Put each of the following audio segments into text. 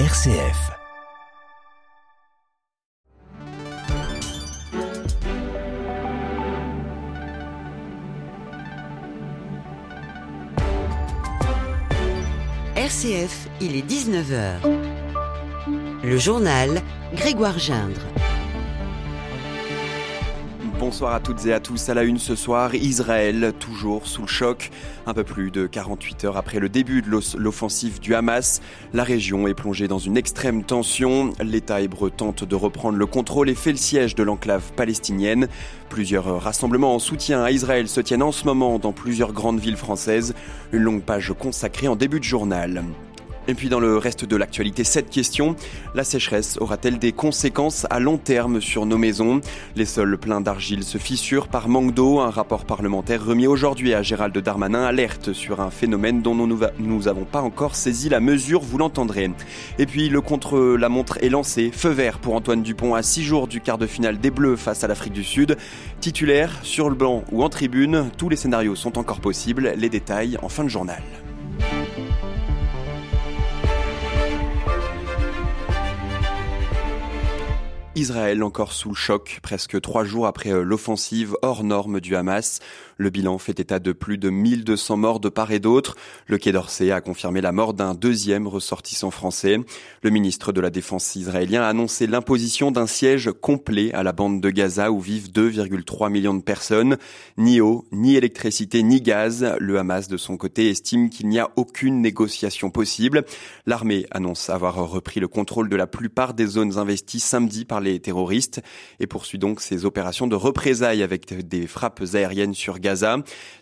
RCF. RCF, il est 19h. Le journal Grégoire Gindre. Bonsoir à toutes et à tous. À la une ce soir, Israël, toujours sous le choc. Un peu plus de 48 heures après le début de l'offensive du Hamas, la région est plongée dans une extrême tension. L'État hébreu tente de reprendre le contrôle et fait le siège de l'enclave palestinienne. Plusieurs rassemblements en soutien à Israël se tiennent en ce moment dans plusieurs grandes villes françaises. Une longue page consacrée en début de journal. Et puis dans le reste de l'actualité, cette question, la sécheresse aura-t-elle des conséquences à long terme sur nos maisons? Les sols pleins d'argile se fissurent par manque d'eau. Un rapport parlementaire remis aujourd'hui à Gérald Darmanin alerte sur un phénomène dont nous n'avons pas encore saisi la mesure, vous l'entendrez. Et puis le contre-la-montre est lancé. Feu vert pour Antoine Dupont à 6 jours du quart de finale des Bleus face à l'Afrique du Sud. Titulaire, sur le banc ou en tribune, tous les scénarios sont encore possibles. Les détails en fin de journal. Israël encore sous le choc, presque trois jours après euh, l'offensive hors norme du Hamas. Le bilan fait état de plus de 1200 morts de part et d'autre. Le Quai d'Orsay a confirmé la mort d'un deuxième ressortissant français. Le ministre de la Défense israélien a annoncé l'imposition d'un siège complet à la bande de Gaza où vivent 2,3 millions de personnes. Ni eau, ni électricité, ni gaz. Le Hamas, de son côté, estime qu'il n'y a aucune négociation possible. L'armée annonce avoir repris le contrôle de la plupart des zones investies samedi par les terroristes et poursuit donc ses opérations de représailles avec des frappes aériennes sur Gaza.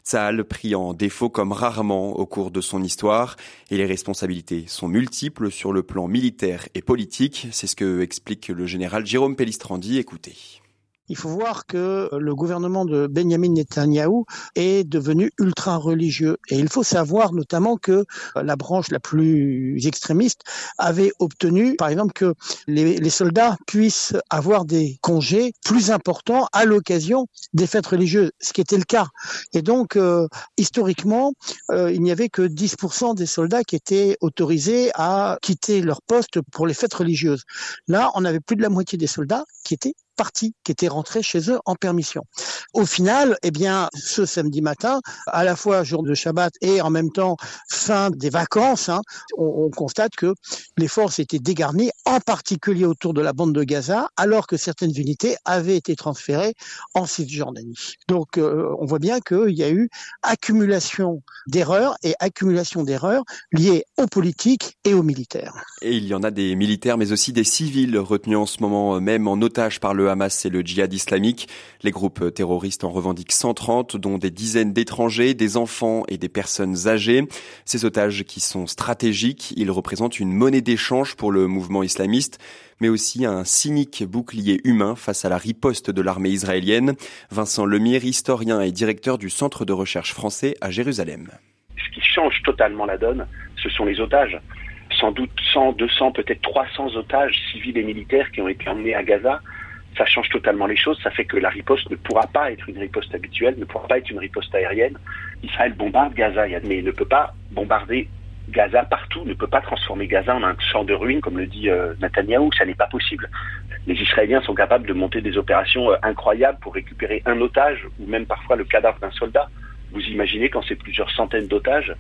Tsahal pris en défaut comme rarement au cours de son histoire et les responsabilités sont multiples sur le plan militaire et politique. C'est ce que explique le général Jérôme Pellistrandi. Écoutez il faut voir que le gouvernement de Benjamin Netanyahou est devenu ultra religieux. Et il faut savoir notamment que la branche la plus extrémiste avait obtenu, par exemple, que les, soldats puissent avoir des congés plus importants à l'occasion des fêtes religieuses, ce qui était le cas. Et donc, euh, historiquement, euh, il n'y avait que 10% des soldats qui étaient autorisés à quitter leur poste pour les fêtes religieuses. Là, on avait plus de la moitié des soldats qui étaient qui étaient rentrés chez eux en permission. Au final, eh bien, ce samedi matin, à la fois jour de Shabbat et en même temps fin des vacances, hein, on, constate que les forces étaient dégarnies, en particulier autour de la bande de Gaza, alors que certaines unités avaient été transférées en Cisjordanie. Donc, euh, on voit bien qu'il y a eu accumulation d'erreurs et accumulation d'erreurs liées aux politiques et aux militaires. Et il y en a des militaires, mais aussi des civils retenus en ce moment même en otage par le Hamas et le djihad islamique. Les groupes terroristes en revendiquent 130, dont des dizaines d'étrangers, des enfants et des personnes âgées. Ces otages qui sont stratégiques, ils représentent une monnaie d'échange pour le mouvement islamiste mais aussi un cynique bouclier humain face à la riposte de l'armée israélienne. Vincent Lemire, historien et directeur du Centre de recherche français à Jérusalem. Ce qui change totalement la donne, ce sont les otages. Sans doute 100, 200, peut-être 300 otages civils et militaires qui ont été emmenés à Gaza ça change totalement les choses. Ça fait que la riposte ne pourra pas être une riposte habituelle, ne pourra pas être une riposte aérienne. Israël bombarde Gaza, mais il ne peut pas bombarder Gaza partout, ne peut pas transformer Gaza en un champ de ruines, comme le dit euh, Netanyahou. Ça n'est pas possible. Les Israéliens sont capables de monter des opérations euh, incroyables pour récupérer un otage ou même parfois le cadavre d'un soldat. Vous imaginez quand c'est plusieurs centaines d'otages,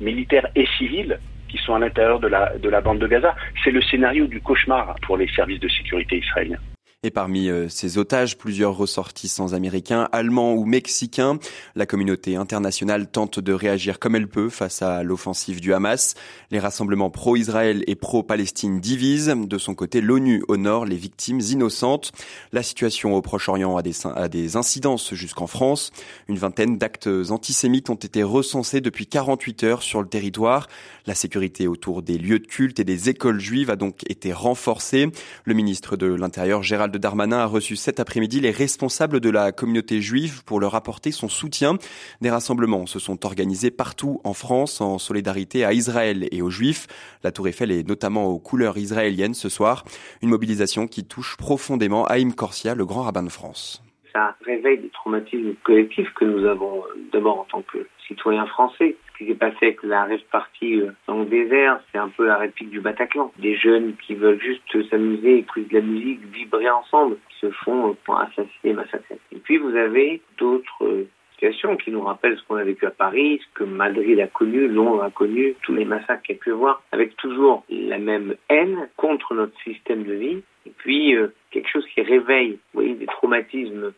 militaires et civils, qui sont à l'intérieur de la, de la bande de Gaza. C'est le scénario du cauchemar pour les services de sécurité israéliens. Et parmi euh, ces otages, plusieurs ressortissants américains, allemands ou mexicains. La communauté internationale tente de réagir comme elle peut face à l'offensive du Hamas. Les rassemblements pro-Israël et pro-Palestine divisent. De son côté, l'ONU honore les victimes innocentes. La situation au Proche-Orient a des, a des incidences jusqu'en France. Une vingtaine d'actes antisémites ont été recensés depuis 48 heures sur le territoire. La sécurité autour des lieux de culte et des écoles juives a donc été renforcée. Le ministre de l'Intérieur, Gérald de Darmanin a reçu cet après-midi les responsables de la communauté juive pour leur apporter son soutien. Des rassemblements se sont organisés partout en France en solidarité à Israël et aux Juifs. La Tour Eiffel est notamment aux couleurs israéliennes ce soir. Une mobilisation qui touche profondément Haïm Corsia, le grand rabbin de France. Ça réveille des traumatismes collectifs que nous avons d'abord en tant que citoyens français, qui s'est passé avec la rêve partie euh, dans le désert, c'est un peu la réplique du Bataclan. Des jeunes qui veulent juste s'amuser, écouter de la musique, vibrer ensemble, qui se font euh, pour assassiner, massacrer. Et puis vous avez d'autres euh, situations qui nous rappellent ce qu'on a vécu à Paris, ce que Madrid a connu, Londres a connu, tous les massacres qu'il y a pu voir, avec toujours la même haine contre notre système de vie, et puis quelque chose qui réveille, vous voyez, des traumatismes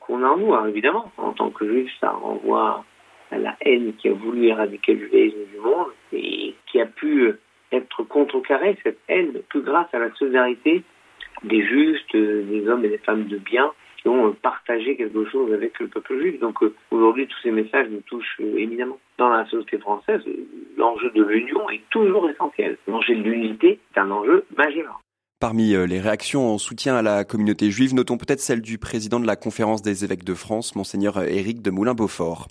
qu'on a en nous, hein, évidemment. En tant que juif, ça renvoie à la haine qui a voulu éradiquer le judaïsme du monde et qui a pu être contrecarrée, cette haine, que grâce à la solidarité des justes, des hommes et des femmes de bien qui ont partagé quelque chose avec le peuple juif. Donc euh, aujourd'hui, tous ces messages nous touchent euh, éminemment. Dans la société française, l'enjeu de l'union est toujours essentiel. L'enjeu de l'unité est un enjeu majeur. Parmi euh, les réactions en soutien à la communauté juive, notons peut-être celle du président de la conférence des évêques de France, monseigneur Éric de Moulin-Beaufort.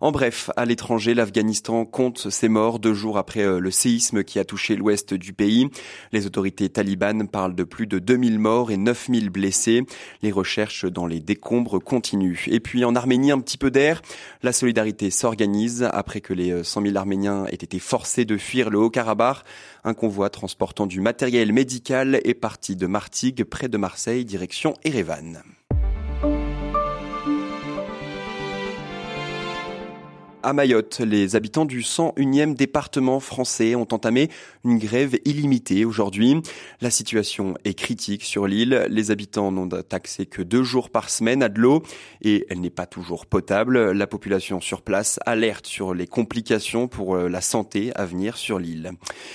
En bref, à l'étranger, l'Afghanistan compte ses morts deux jours après euh, le séisme qui a touché l'ouest du pays. Les autorités talibanes parlent de plus de 2000 morts et 9000 blessés. Les recherches dans les décombres continuent. Et puis en Arménie, un petit peu d'air. La solidarité s'organise après que les 100 euh, 000 Arméniens aient été forcés de fuir le Haut-Karabakh. Un convoi transportant du matériel médical est parti de Martigues, près de Marseille, direction Erevan. À Mayotte, les habitants du 101e département français ont entamé une grève illimitée aujourd'hui. La situation est critique sur l'île. Les habitants n'ont accès que deux jours par semaine à de l'eau et elle n'est pas toujours potable. La population sur place alerte sur les complications pour euh, la santé à venir sur l'île.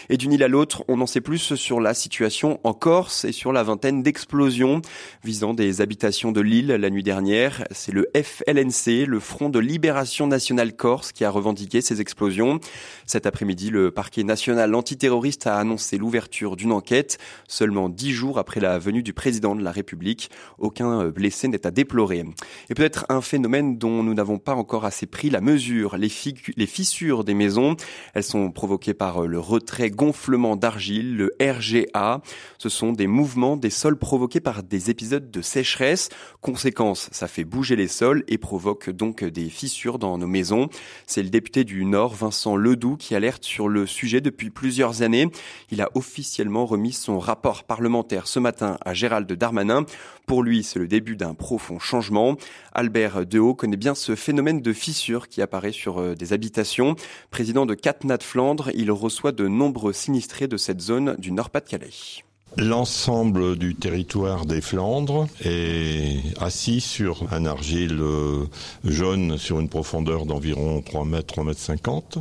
Et d'une île à l'autre, on en sait plus sur la situation en Corse et sur la vingtaine d'explosions visant des habitations de l'île la nuit dernière. C'est le FLNC, le Front de Libération Nationale Corse qui a revendiqué ces explosions. Cet après-midi, le parquet national antiterroriste a annoncé l'ouverture d'une enquête seulement dix jours après la venue du président de la République. Aucun blessé n'est à déplorer. Et peut-être un phénomène dont nous n'avons pas encore assez pris la mesure, les, les fissures des maisons. Elles sont provoquées par le retrait gonflement d'argile, le RGA. Ce sont des mouvements des sols provoqués par des épisodes de sécheresse. Conséquence, ça fait bouger les sols et provoque donc des fissures dans nos maisons. C'est le député du Nord, Vincent Ledoux, qui alerte sur le sujet depuis plusieurs années. Il a officiellement remis son rapport parlementaire ce matin à Gérald Darmanin. Pour lui, c'est le début d'un profond changement. Albert Dehaut connaît bien ce phénomène de fissure qui apparaît sur euh, des habitations. Président de Catnat Flandre, il reçoit de nombreux sinistrés de cette zone du Nord-Pas-de-Calais. L'ensemble du territoire des Flandres est assis sur un argile euh, jaune sur une profondeur d'environ 3 mètres, 3 mètres 50.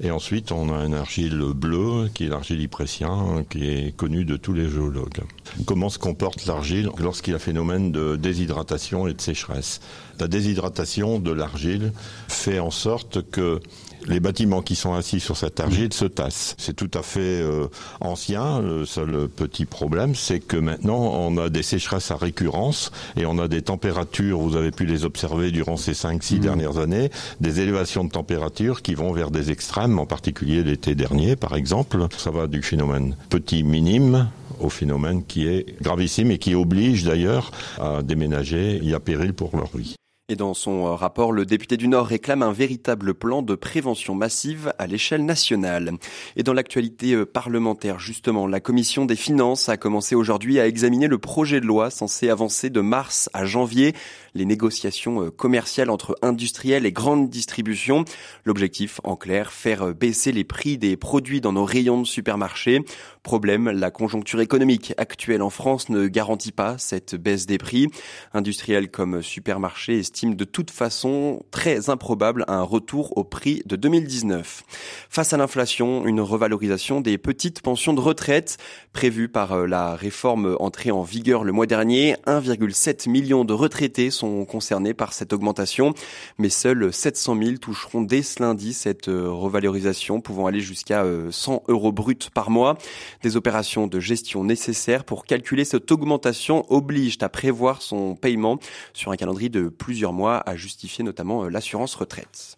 Et ensuite, on a un argile bleu, qui est l'argile yprétien, qui est connu de tous les géologues. Comment se comporte l'argile lorsqu'il y a phénomène de déshydratation et de sécheresse? La déshydratation de l'argile fait en sorte que les bâtiments qui sont assis sur cette argile se tassent. C'est tout à fait euh, ancien. Le seul petit problème, c'est que maintenant, on a des sécheresses à récurrence et on a des températures, vous avez pu les observer durant ces 5-6 mmh. dernières années, des élévations de température qui vont vers des extrêmes, en particulier l'été dernier, par exemple. Ça va du phénomène petit minime au phénomène qui est gravissime et qui oblige d'ailleurs à déménager. Il y a péril pour leur vie. Et dans son euh, rapport, le député du Nord réclame un véritable plan de prévention massive à l'échelle nationale. Et dans l'actualité euh, parlementaire, justement, la commission des finances a commencé aujourd'hui à examiner le projet de loi censé avancer de mars à janvier les négociations euh, commerciales entre industriels et grandes distributions. L'objectif, en clair, faire baisser les prix des produits dans nos rayons de supermarchés. Problème, la conjoncture économique actuelle en France ne garantit pas cette baisse des prix. Industriels comme supermarchés de toute façon très improbable un retour au prix de 2019. Face à l'inflation, une revalorisation des petites pensions de retraite prévue par euh, la réforme entrée en vigueur le mois dernier. 1,7 million de retraités sont concernés par cette augmentation, mais seuls 700 000 toucheront dès ce lundi cette euh, revalorisation pouvant aller jusqu'à 100 euh, euros bruts par mois. Des opérations de gestion nécessaires pour calculer cette augmentation obligent à prévoir son paiement sur un calendrier de plusieurs mois à justifier notamment euh, l'assurance retraite.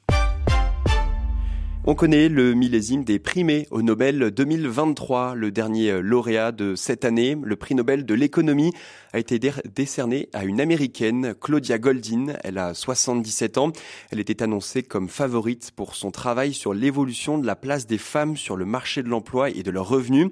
On connaît le millésime des primés au Nobel 2023. Le dernier lauréat de cette année, le prix Nobel de l'économie, a été décerné à une américaine, Claudia Goldin. Elle a 77 ans. Elle était annoncée comme favorite pour son travail sur l'évolution de la place des femmes sur le marché de l'emploi et de leurs revenus.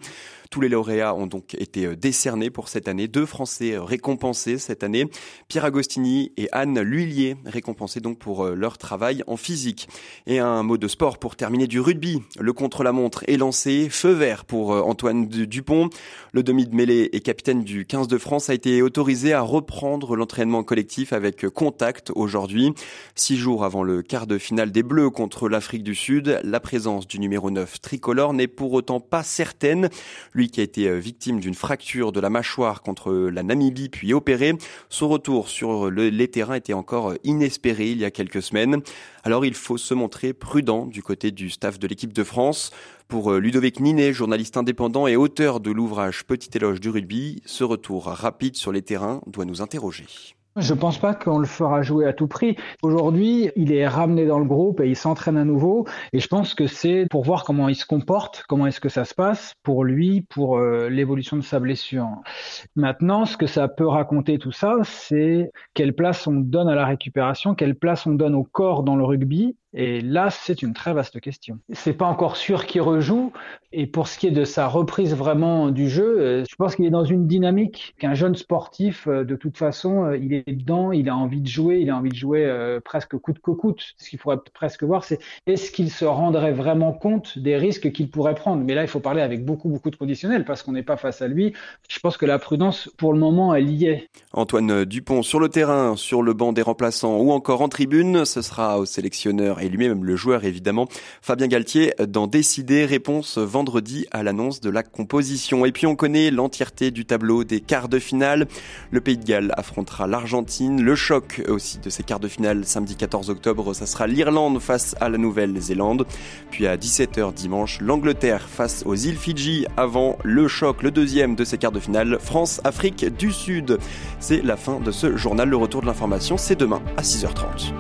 Tous les lauréats ont donc été euh, décernés pour cette année. Deux Français euh, récompensés cette année. Pierre Agostini et Anne Lhuillier récompensés donc pour euh, leur travail en physique. Et un mot de sport pour terminer du rugby. Le contre-la-montre est lancé. Feu vert pour Antoine Dupont. Le demi de mêlée et capitaine du 15 de France a été autorisé à reprendre l'entraînement collectif avec contact aujourd'hui. Six jours avant le quart de finale des Bleus contre l'Afrique du Sud, la présence du numéro 9 tricolore n'est pour autant pas certaine lui qui a été euh, victime d'une fracture de la mâchoire contre la Namibie puis opéré. Son retour sur les terrains était encore euh, inespéré il y a quelques semaines. Alors il faut se montrer prudent du côté du staff de l'équipe de France. Pour euh, Ludovic Ninet, journaliste indépendant et auteur de l'ouvrage Petit éloge du rugby, ce retour rapide sur les terrains doit nous interroger. Je pense pas qu'on le fera jouer à tout prix. Aujourd'hui, il est ramené dans le groupe et il s'entraîne à nouveau. Et je pense que c'est pour voir comment il se comporte, comment est-ce que ça se passe pour lui, pour euh, l'évolution de sa blessure. Maintenant, ce que ça peut raconter tout ça, c'est quelle place on donne à la récupération, quelle place on donne au corps dans le rugby et là, c'est une très vaste question. C'est pas encore sûr qu'il rejoue. Et pour ce qui est de sa reprise vraiment du jeu, euh, je pense qu'il est dans une dynamique qu'un jeune sportif, euh, de toute façon, euh, il est dedans, il a envie de jouer, il a envie de jouer presque coûte que coûte. Ce qu'il faudrait presque voir, c'est est-ce qu'il se rendrait vraiment compte des risques qu'il pourrait prendre. Mais là, il faut parler avec beaucoup, beaucoup de conditionnels parce qu'on n'est pas face à lui. Je pense que la prudence, pour le moment, elle y est. Antoine Dupont sur le terrain, sur le banc des remplaçants ou encore en tribune, ce sera au sélectionneur et lui-même le joueur évidemment, Fabien Galtier, d'en décider. Réponse vendredi à l'annonce de la composition. Et puis on connaît l'entièreté du tableau des quarts de finale. Le Pays de Galles affrontera l'Argentine. Le choc aussi de ces quarts de finale samedi 14 octobre, ça sera l'Irlande face à la Nouvelle-Zélande. Puis à 17h dimanche, l'Angleterre face aux îles Fidji avant le choc, le deuxième de ces quarts de finale, France-Afrique du Sud. C'est la fin de ce journal. Le retour de l'information, c'est demain à 6h30.